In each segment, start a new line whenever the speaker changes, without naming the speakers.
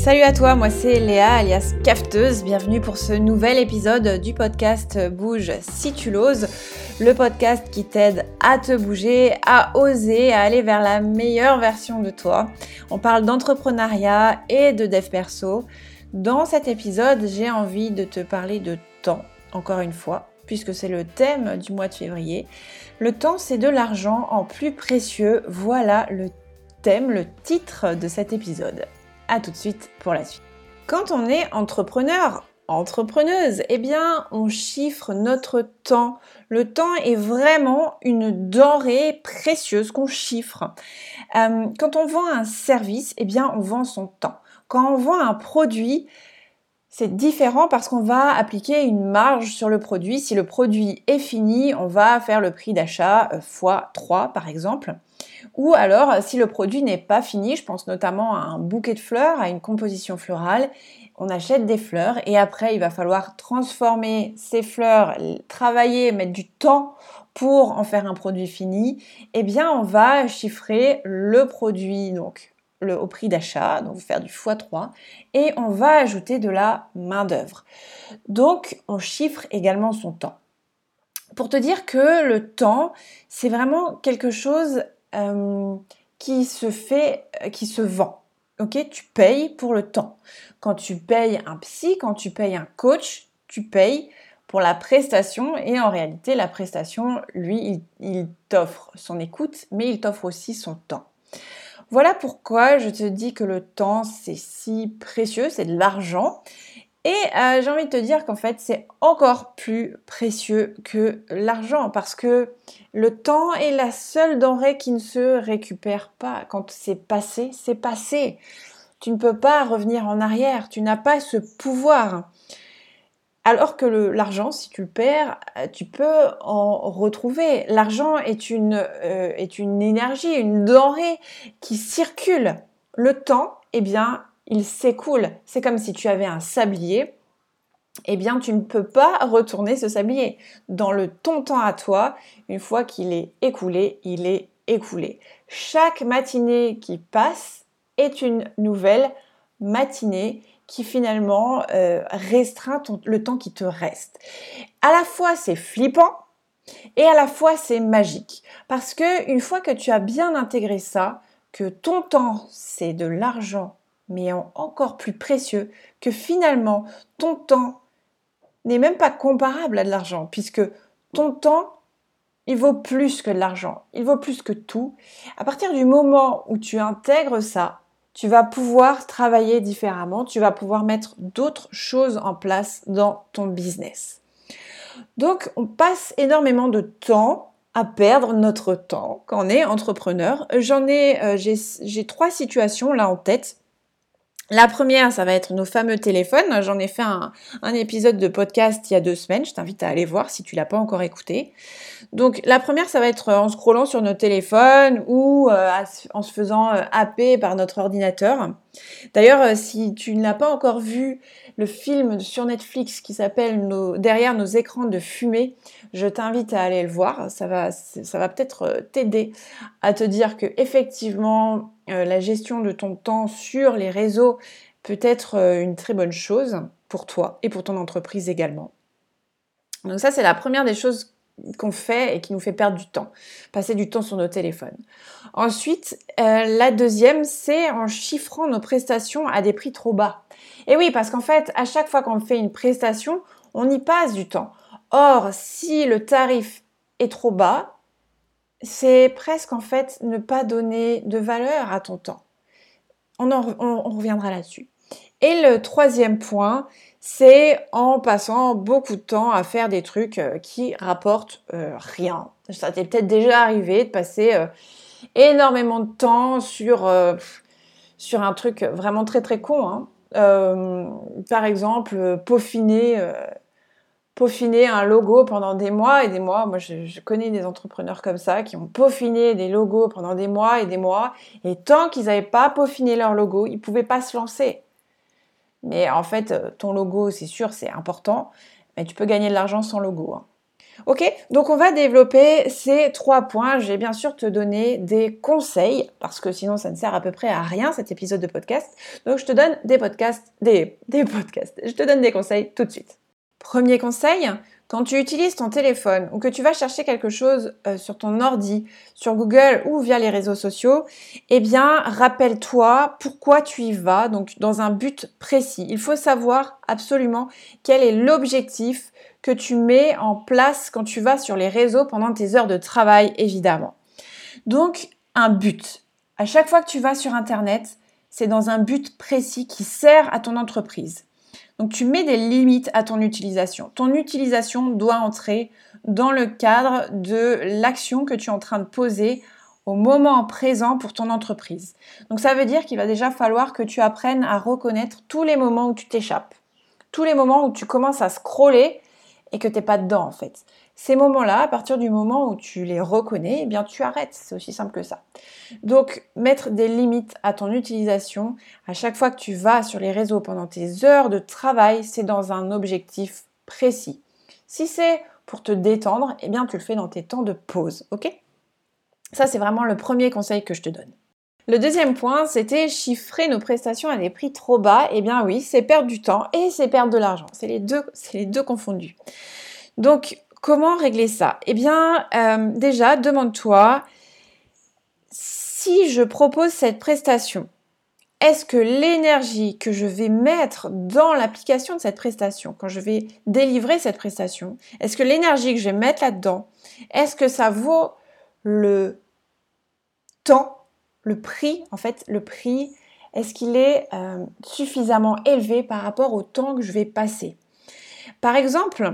Salut à toi, moi c'est Léa alias Cafteuse. Bienvenue pour ce nouvel épisode du podcast Bouge si tu l'oses. Le podcast qui t'aide à te bouger, à oser, à aller vers la meilleure version de toi. On parle d'entrepreneuriat et de dev perso. Dans cet épisode, j'ai envie de te parler de temps, encore une fois, puisque c'est le thème du mois de février. Le temps, c'est de l'argent en plus précieux. Voilà le thème, le titre de cet épisode. A tout de suite pour la suite. Quand on est entrepreneur, entrepreneuse, eh bien, on chiffre notre temps. Le temps est vraiment une denrée précieuse qu'on chiffre. Euh, quand on vend un service, eh bien, on vend son temps. Quand on vend un produit, c'est différent parce qu'on va appliquer une marge sur le produit. Si le produit est fini, on va faire le prix d'achat x euh, 3 par exemple. Ou alors, si le produit n'est pas fini, je pense notamment à un bouquet de fleurs, à une composition florale, on achète des fleurs et après, il va falloir transformer ces fleurs, travailler, mettre du temps pour en faire un produit fini. Eh bien, on va chiffrer le produit donc au prix d'achat, donc faire du x3, et on va ajouter de la main-d'œuvre. Donc, on chiffre également son temps. Pour te dire que le temps, c'est vraiment quelque chose euh, qui se fait, euh, qui se vend. Ok, tu payes pour le temps. Quand tu payes un psy, quand tu payes un coach, tu payes pour la prestation et en réalité la prestation, lui, il t'offre son écoute, mais il t'offre aussi son temps. Voilà pourquoi je te dis que le temps c'est si précieux, c'est de l'argent et euh, j'ai envie de te dire qu'en fait, c'est encore plus précieux que l'argent parce que le temps est la seule denrée qui ne se récupère pas. Quand c'est passé, c'est passé. Tu ne peux pas revenir en arrière. Tu n'as pas ce pouvoir. Alors que l'argent, si tu le perds, euh, tu peux en retrouver. L'argent est une, euh, est une énergie, une denrée qui circule. Le temps, eh bien, il s'écoule. C'est comme si tu avais un sablier, eh bien tu ne peux pas retourner ce sablier. Dans le ton temps à toi, une fois qu'il est écoulé, il est écoulé. Chaque matinée qui passe est une nouvelle matinée qui finalement euh, restreint le temps qui te reste. À la fois c'est flippant et à la fois c'est magique parce que une fois que tu as bien intégré ça, que ton temps c'est de l'argent mais encore plus précieux, que finalement, ton temps n'est même pas comparable à de l'argent, puisque ton temps, il vaut plus que de l'argent, il vaut plus que tout. À partir du moment où tu intègres ça, tu vas pouvoir travailler différemment, tu vas pouvoir mettre d'autres choses en place dans ton business. Donc, on passe énormément de temps à perdre notre temps quand on est entrepreneur. J'en ai, euh, j'ai trois situations là en tête la première, ça va être nos fameux téléphones. J'en ai fait un, épisode de podcast il y a deux semaines. Je t'invite à aller voir si tu l'as pas encore écouté. Donc la première, ça va être en scrollant sur nos téléphones ou euh, en se faisant euh, happer par notre ordinateur. D'ailleurs, euh, si tu ne l'as pas encore vu, le film sur Netflix qui s'appelle Derrière nos écrans de fumée, je t'invite à aller le voir. Ça va, ça va peut-être t'aider à te dire que effectivement euh, la gestion de ton temps sur les réseaux peut être euh, une très bonne chose pour toi et pour ton entreprise également. Donc ça, c'est la première des choses qu'on fait et qui nous fait perdre du temps, passer du temps sur nos téléphones. Ensuite, euh, la deuxième, c'est en chiffrant nos prestations à des prix trop bas. Et oui, parce qu'en fait, à chaque fois qu'on fait une prestation, on y passe du temps. Or, si le tarif est trop bas, c'est presque en fait ne pas donner de valeur à ton temps. On, reviendra là-dessus. Et le troisième point, c'est en passant beaucoup de temps à faire des trucs euh, qui rapportent euh, rien. Ça t'est peut-être déjà arrivé de passer euh, énormément de temps sur, sur un truc vraiment très très con. Hein. par exemple, peaufiner peaufiner un logo pendant des mois et des mois. Moi, je, connais des entrepreneurs comme ça qui ont peaufiné des logos pendant des mois et des mois. Et tant qu'ils n'avaient pas peaufiné leur logo, ils ne pouvaient pas se lancer. Mais en fait, euh, ton logo, c'est sûr, c'est important, mais tu peux gagner de l'argent sans logo. Hein. Ok, donc on va développer ces trois points. Je vais bien sûr te donner des conseils, parce que sinon ça ne sert à peu près à rien cet épisode de podcast. Donc je te donne des podcasts, des, des podcasts. Je te donne des conseils tout de suite. Premier conseil, quand tu utilises ton téléphone ou que tu vas chercher quelque chose euh, sur ton ordi, sur Google ou via les réseaux sociaux, eh bien, rappelle-toi pourquoi tu y vas, donc dans un but précis. Il faut savoir absolument quel est l'objectif que tu mets en place quand tu vas sur les réseaux pendant tes heures de travail, évidemment. Donc, un but. À chaque fois que tu vas sur Internet, c'est dans un but précis qui sert à ton entreprise. Donc tu mets des limites à ton utilisation. Ton utilisation doit entrer dans le cadre de l'action que tu es en train de poser au moment présent pour ton entreprise. Donc ça veut dire qu'il va déjà falloir que tu apprennes à reconnaître tous les moments où tu t'échappes, tous les moments où tu commences à scroller et que tu n'es pas dedans en fait. Ces moments-là, à partir du moment où tu les reconnais, eh bien tu arrêtes, c'est aussi simple que ça. Donc mettre des limites à ton utilisation, à chaque fois que tu vas sur les réseaux pendant tes heures de travail, c'est dans un objectif précis. Si c'est pour te détendre, eh bien tu le fais dans tes temps de pause, ok? Ça c'est vraiment le premier conseil que je te donne. Le deuxième point, c'était chiffrer nos prestations à des prix trop bas. Eh bien oui, c'est perdre du temps et c'est perdre de l'argent. C'est les deux, confondus. Donc Comment régler ça? Eh bien, euh, déjà, demande-toi si je propose cette prestation, est-ce que l'énergie que je vais mettre dans l'application de cette prestation, quand je vais délivrer cette prestation, est-ce que l'énergie que je vais mettre là-dedans, est-ce que ça vaut le temps, le prix, en fait, le prix, est-ce qu'il est, euh, suffisamment élevé par rapport au temps que je vais passer? Par exemple,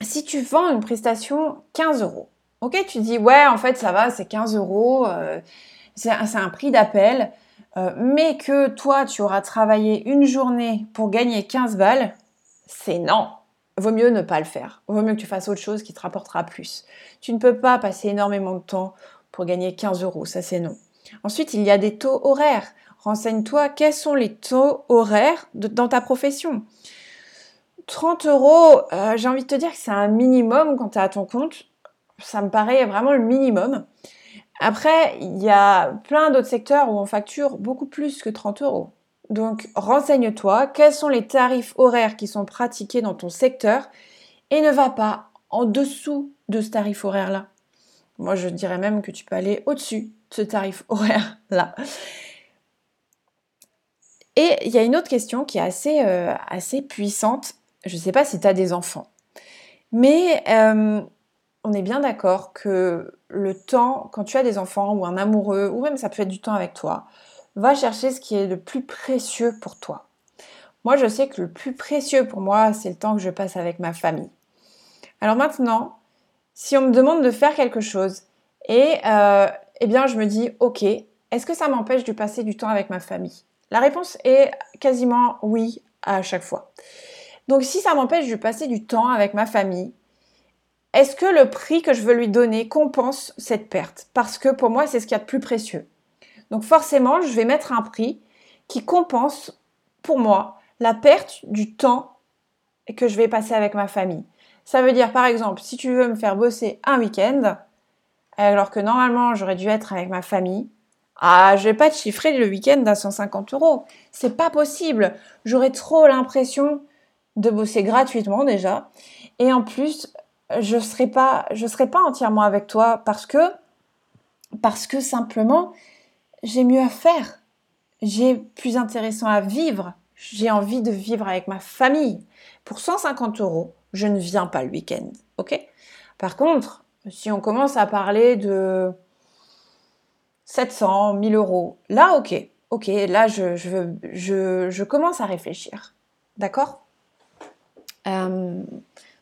si tu vends une prestation 15 euros, ok, tu dis ouais, en fait ça va, c'est 15 euros, euh, c'est un prix d'appel, euh, mais que toi tu auras travaillé une journée pour gagner 15 balles, c'est non. Vaut mieux ne pas le faire. Vaut mieux que tu fasses autre chose qui te rapportera plus. Tu ne peux pas passer énormément de temps pour gagner 15 euros, ça c'est non. Ensuite, il y a des taux horaires. Renseigne-toi quels sont les taux horaires dans ta profession? 30 euros, euh, j'ai envie de te dire que c'est un minimum quand tu es à ton compte. Ça me paraît vraiment le minimum. Après, il y a plein d'autres secteurs où on facture beaucoup plus que 30 euros. Donc, renseigne-toi, quels sont les tarifs horaires qui sont pratiqués dans ton secteur et ne va pas en dessous de ce tarif horaire-là. Moi, je dirais même que tu peux aller au-dessus de ce tarif horaire-là. Et il y a une autre question qui est assez, euh, assez puissante, je ne sais pas si tu as des enfants, mais euh, on est bien d'accord que le temps, quand tu as des enfants ou un amoureux, ou même ça peut être du temps avec toi, va chercher ce qui est le plus précieux pour toi. Moi, je sais que le plus précieux pour moi, c'est le temps que je passe avec ma famille. Alors maintenant, si on me demande de faire quelque chose, et euh, eh bien, je me dis, ok, est-ce que ça m'empêche de passer du temps avec ma famille? La réponse est quasiment oui à chaque fois. Donc si ça m'empêche de passer du temps avec ma famille, est-ce que le prix que je veux lui donner compense cette perte? Parce que pour moi, c'est ce qu'il y a de plus précieux. Donc forcément, je vais mettre un prix qui compense pour moi la perte du temps que je vais passer avec ma famille. Ça veut dire par exemple, si tu veux me faire bosser un week-end, alors que normalement j'aurais dû être avec ma famille, ah, je vais pas te chiffrer le week-end à 150 euros. C'est pas possible. J'aurais trop l'impression de bosser gratuitement déjà. Et en plus, je ne serai, pas, je serai pas entièrement avec toi parce que, parce que simplement, j'ai mieux à faire. J'ai plus intéressant à vivre. J'ai envie de vivre avec ma famille. Pour 150 euros, je ne viens pas le week-end. OK? Par contre, si on commence à parler de 700, 1000 euros, là, OK. OK, là, je, je, commence à réfléchir. D'accord? Euh,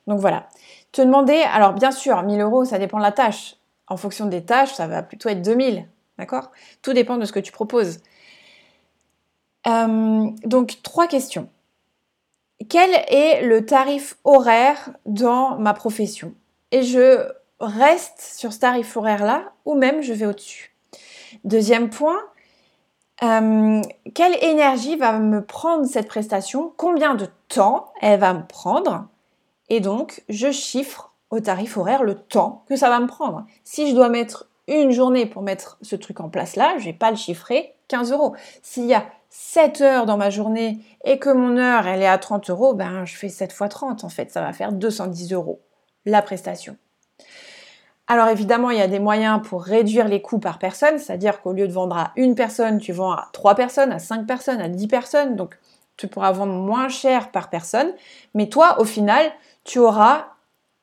donc voilà. Te demander, alors bien sûr, 1000 euros, ça dépend de la tâche. En fonction des tâches, ça va plutôt être 2000. D'accord? Tout dépend de ce que tu proposes. Euh, donc, trois questions. Quel est le tarif horaire dans ma profession? Et je reste sur ce tarif horaire-là ou même je vais au-dessus. Deuxième point, euh, quelle énergie va me prendre cette prestation? Combien de temps elle va me prendre? Et donc, je chiffre au tarif horaire le temps que ça va me prendre. Si je dois mettre une journée pour mettre ce truc en place là, je vais pas le chiffrer 15 euros. S'il y a 7 heures dans ma journée et que mon heure elle est à 30 euros, ben je fais 7 fois 30 en fait, ça va faire 210 euros la prestation. Alors évidemment, il y a des moyens pour réduire les coûts par personne, c'est-à-dire qu'au lieu de vendre à une personne, tu vends à 3 personnes, à 5 personnes, à 10 personnes, donc tu pourras vendre moins cher par personne, mais toi, au final, tu auras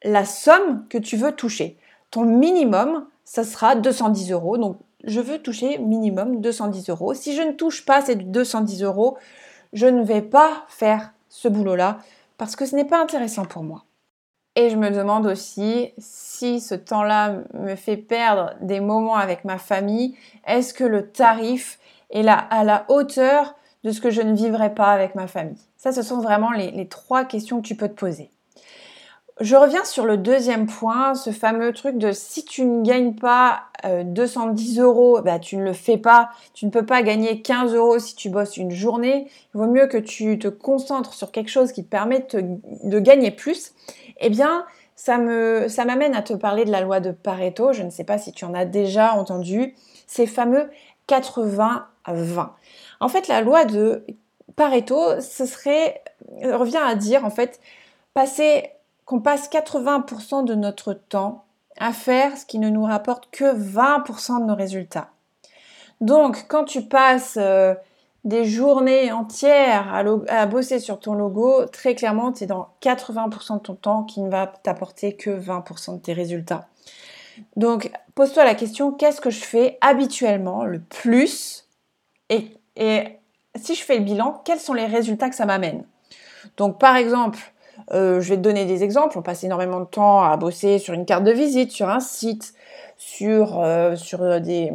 la somme que tu veux toucher. Ton minimum, ça sera 210 euros. Donc, je veux toucher minimum 210 euros. Si je ne touche pas ces 210 euros, je ne vais pas faire ce boulot-là parce que ce n'est pas intéressant pour moi. Et je me demande aussi si ce temps-là me fait perdre des moments avec ma famille. Est-ce que le tarif est là à la hauteur de ce que je ne vivrai pas avec ma famille? Ça, ce sont vraiment les, trois questions que tu peux te poser. Je reviens sur le deuxième point, ce fameux truc de si tu ne gagnes pas 210 euh, euros, bah, tu ne le fais pas. Tu ne peux pas gagner 15 euros si tu bosses une journée. Il vaut mieux que tu te concentres sur quelque chose qui te permet de, gagner plus. Eh bien, ça m'amène à te parler de la loi de Pareto. Je ne sais pas si tu en as déjà entendu. Ces fameux 80-20. En fait, la loi de Pareto, ce serait, revient à dire en fait, qu'on passe 80% de notre temps à faire ce qui ne nous rapporte que 20% de nos résultats. Donc, quand tu passes euh, des journées entières à, bosser sur ton logo, très clairement, tu es dans 80% de ton temps qui ne va t'apporter que 20% de tes résultats. Donc, pose-toi la question, qu'est-ce que je fais habituellement le plus et, si je fais le bilan, quels sont les résultats que ça m'amène? Donc, par exemple, euh, je vais te donner des exemples. On passe énormément de temps à bosser sur une carte de visite, sur un site, sur, euh, sur, des,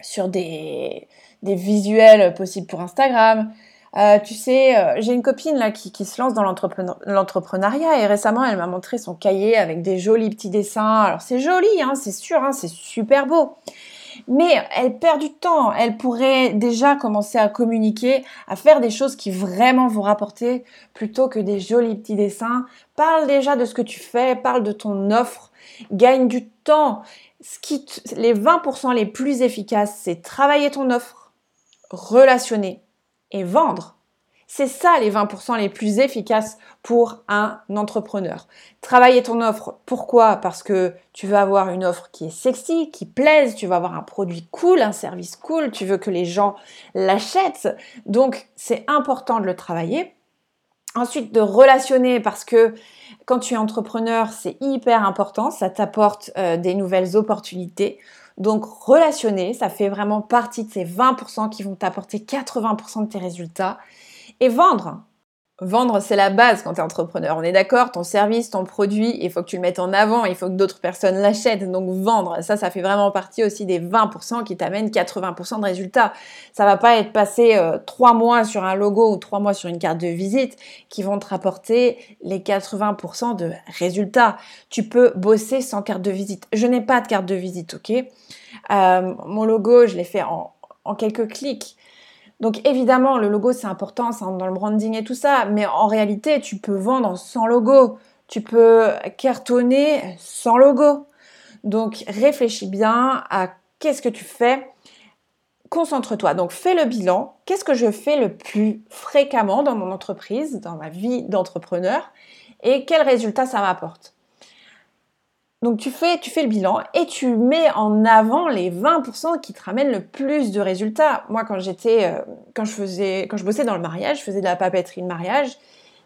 sur des, des, visuels possibles pour Instagram. Euh, tu sais, j'ai une copine qui, se lance dans l'entrepreneuriat et récemment elle m'a montré son cahier avec des jolis petits dessins. Alors c'est joli, hein, c'est sûr, hein, c'est super beau. Mais elle perd du temps. Elle pourrait déjà commencer à communiquer, à faire des choses qui vraiment vont rapporter plutôt que des jolis petits dessins. Parle déjà de ce que tu fais, parle de ton offre, gagne du temps. Les 20% les plus efficaces, c'est travailler ton offre, relationner et vendre. C'est ça les 20% les plus efficaces pour un entrepreneur. Travailler ton offre, pourquoi? Parce que tu veux avoir une offre qui est sexy, qui plaise, tu veux avoir un produit cool, un service cool, tu veux que les gens l'achètent. Donc c'est important de le travailler. Ensuite, de relationner parce que quand tu es entrepreneur, c'est hyper important, ça t'apporte euh, des nouvelles opportunités. Donc relationner, ça fait vraiment partie de ces 20% qui vont t'apporter 80% de tes résultats et vendre. Vendre, c'est la base quand tu es entrepreneur. On est d'accord, ton service, ton produit, il faut que tu le mettes en avant, il faut que d'autres personnes l'achètent. Donc vendre, ça, ça fait vraiment partie aussi des 20% qui t'amènent 80% de résultats. Ça va pas être passé euh, trois mois sur un logo ou trois mois sur une carte de visite qui vont te rapporter les 80% de résultats. Tu peux bosser sans carte de visite. Je n'ai pas de carte de visite, ok? Euh, Mon logo, je l'ai fait en, en quelques clics. Donc évidemment, le logo c'est important, c'est dans le branding et tout ça, mais en réalité, tu peux vendre sans logo, tu peux cartonner sans logo. Donc réfléchis bien à qu'est-ce que tu fais. Concentre-toi. Donc fais le bilan. Qu'est-ce que je fais le plus fréquemment dans mon entreprise, dans ma vie d'entrepreneur? Et quels résultats ça m'apporte? Donc tu fais, tu fais le bilan et tu mets en avant les 20% qui te ramènent le plus de résultats. Moi, quand j'étais, euh, quand je faisais, quand je bossais dans le mariage, je faisais de la papeterie de mariage.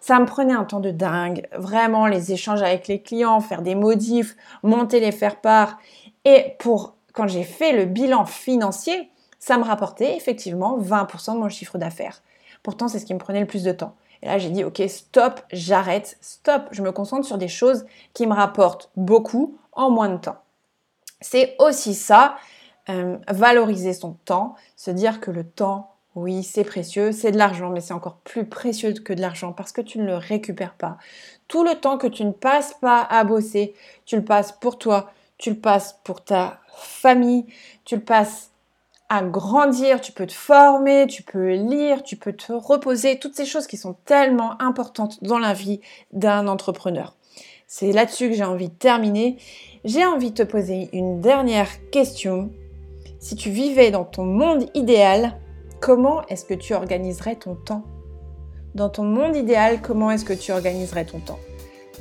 Ça me prenait un temps de dingue. Vraiment, les échanges avec les clients, faire des modifs, monter les faire-part. Et pour, quand j'ai fait le bilan financier, ça me rapportait effectivement 20% de mon chiffre d'affaires. Pourtant, c'est ce qui me prenait le plus de temps. Et là, j'ai dit, ok, stop, j'arrête, stop, je me concentre sur des choses qui me rapportent beaucoup en moins de temps. C'est aussi ça, euh, valoriser son temps, se dire que le temps, oui, c'est précieux, c'est de l'argent, mais c'est encore plus précieux que de l'argent parce que tu ne le récupères pas. Tout le temps que tu ne passes pas à bosser, tu le passes pour toi, tu le passes pour ta famille, tu le passes à grandir, tu peux te former, tu peux lire, tu peux te reposer, toutes ces choses qui sont tellement importantes dans la vie d'un entrepreneur. C'est là-dessus que j'ai envie de terminer. J'ai envie de te poser une dernière question. Si tu vivais dans ton monde idéal, comment est-ce que tu organiserais ton temps? Dans ton monde idéal, comment est-ce que tu organiserais ton temps?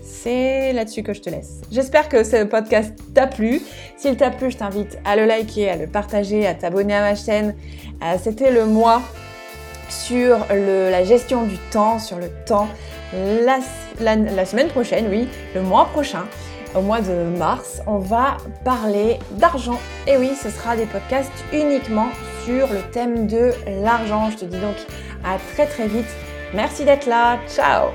C'est là-dessus que je te laisse. J'espère que ce podcast t'a plu. S'il t'a plu, je t'invite à le liker, à le partager, à t'abonner à ma chaîne. Euh, c'était le mois sur la gestion du temps, sur le temps. La, la, semaine prochaine, oui, le mois prochain, au mois de mars, on va parler d'argent. Et oui, ce sera des podcasts uniquement sur le thème de l'argent. Je te dis donc à très très vite. Merci d'être là. Ciao